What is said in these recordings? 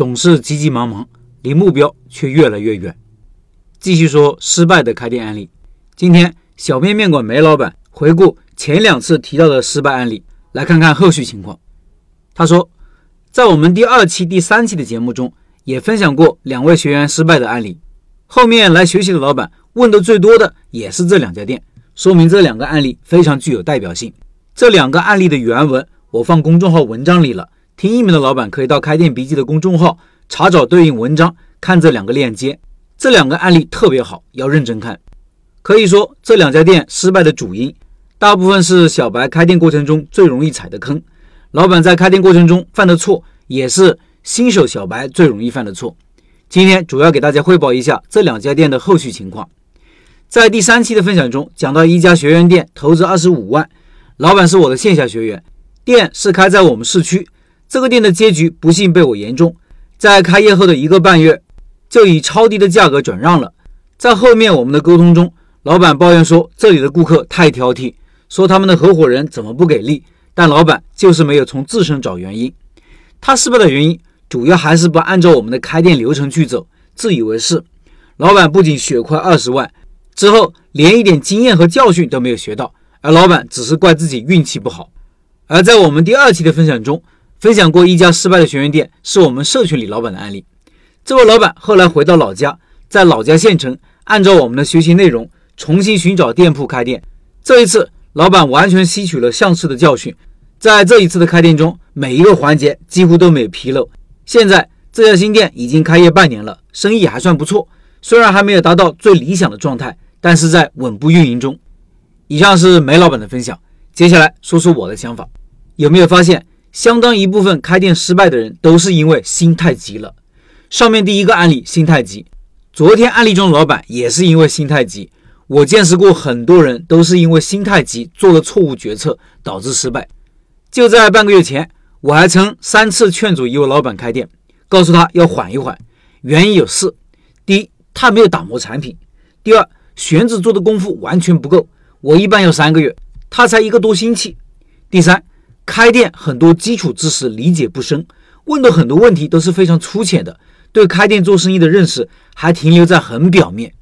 总是急急忙忙，离目标却越来越远。继续说失败的开店案例。今天小面面馆梅老板回顾前两次提到的失败案例，来看看后续情况。他说，在我们第二期、第三期的节目中，也分享过两位学员失败的案例。后面来学习的老板问的最多的也是这两家店，说明这两个案例非常具有代表性。这两个案例的原文我放公众号文章里了。听音频的老板可以到开店笔记的公众号查找对应文章，看这两个链接。这两个案例特别好，要认真看。可以说，这两家店失败的主因，大部分是小白开店过程中最容易踩的坑。老板在开店过程中犯的错，也是新手小白最容易犯的错。今天主要给大家汇报一下这两家店的后续情况。在第三期的分享中，讲到一家学员店投资二十五万，老板是我的线下学员，店是开在我们市区。这个店的结局不幸被我言中，在开业后的一个半月，就以超低的价格转让了。在后面我们的沟通中，老板抱怨说这里的顾客太挑剔，说他们的合伙人怎么不给力，但老板就是没有从自身找原因。他失败的原因主要还是不按照我们的开店流程去走，自以为是。老板不仅血亏二十万，之后连一点经验和教训都没有学到，而老板只是怪自己运气不好。而在我们第二期的分享中。分享过一家失败的学员店，是我们社群里老板的案例。这位老板后来回到老家，在老家县城，按照我们的学习内容重新寻找店铺开店。这一次，老板完全吸取了上次的教训，在这一次的开店中，每一个环节几乎都没有纰漏。现在这家新店已经开业半年了，生意还算不错，虽然还没有达到最理想的状态，但是在稳步运营中。以上是梅老板的分享，接下来说说我的想法。有没有发现？相当一部分开店失败的人都是因为心太急了。上面第一个案例心太急，昨天案例中老板也是因为心太急。我见识过很多人都是因为心太急做了错误决策导致失败。就在半个月前，我还曾三次劝阻一位老板开店，告诉他要缓一缓，原因有四：第一，他没有打磨产品；第二，选址做的功夫完全不够，我一般要三个月，他才一个多星期；第三。开店很多基础知识理解不深，问的很多问题都是非常粗浅的，对开店做生意的认识还停留在很表面。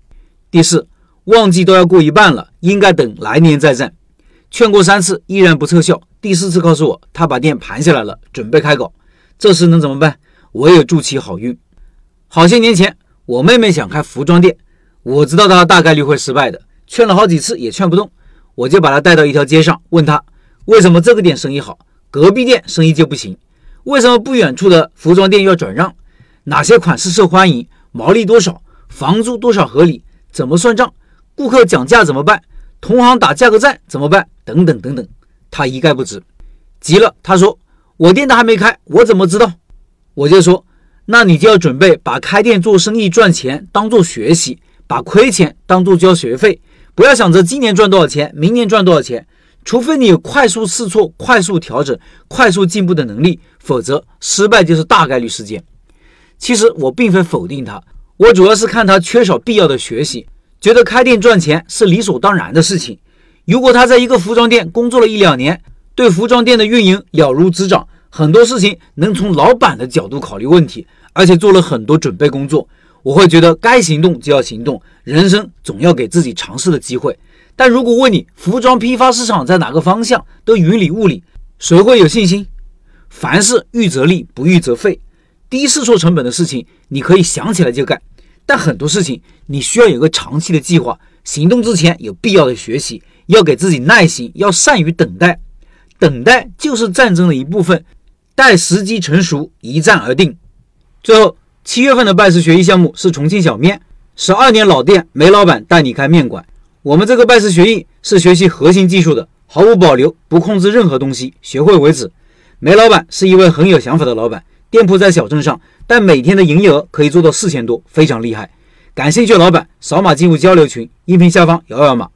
第四，旺季都要过一半了，应该等来年再战。劝过三次依然不撤销，第四次告诉我他把店盘下来了，准备开搞。这时能怎么办？唯有祝其好运。好些年前，我妹妹想开服装店，我知道她大概率会失败的，劝了好几次也劝不动，我就把她带到一条街上，问她。为什么这个店生意好，隔壁店生意就不行？为什么不远处的服装店要转让？哪些款式受欢迎？毛利多少？房租多少合理？怎么算账？顾客讲价怎么办？同行打价格战怎么办？等等等等，他一概不知。急了，他说：“我店都还没开，我怎么知道？”我就说：“那你就要准备把开店做生意赚钱当做学习，把亏钱当做交学费，不要想着今年赚多少钱，明年赚多少钱。”除非你有快速试错、快速调整、快速进步的能力，否则失败就是大概率事件。其实我并非否定他，我主要是看他缺少必要的学习，觉得开店赚钱是理所当然的事情。如果他在一个服装店工作了一两年，对服装店的运营了如指掌，很多事情能从老板的角度考虑问题，而且做了很多准备工作，我会觉得该行动就要行动，人生总要给自己尝试的机会。但如果问你服装批发市场在哪个方向，都云里雾里，谁会有信心？凡事预则立，不预则废。低试错成本的事情，你可以想起来就干；但很多事情，你需要有个长期的计划，行动之前有必要的学习，要给自己耐心，要善于等待。等待就是战争的一部分，待时机成熟，一战而定。最后，七月份的拜师学艺项目是重庆小面，十二年老店，梅老板带你开面馆。我们这个拜师学艺是学习核心技术的，毫无保留，不控制任何东西，学会为止。梅老板是一位很有想法的老板，店铺在小镇上，但每天的营业额可以做到四千多，非常厉害。感兴趣的老板扫码进入交流群，音频下方摇摇码。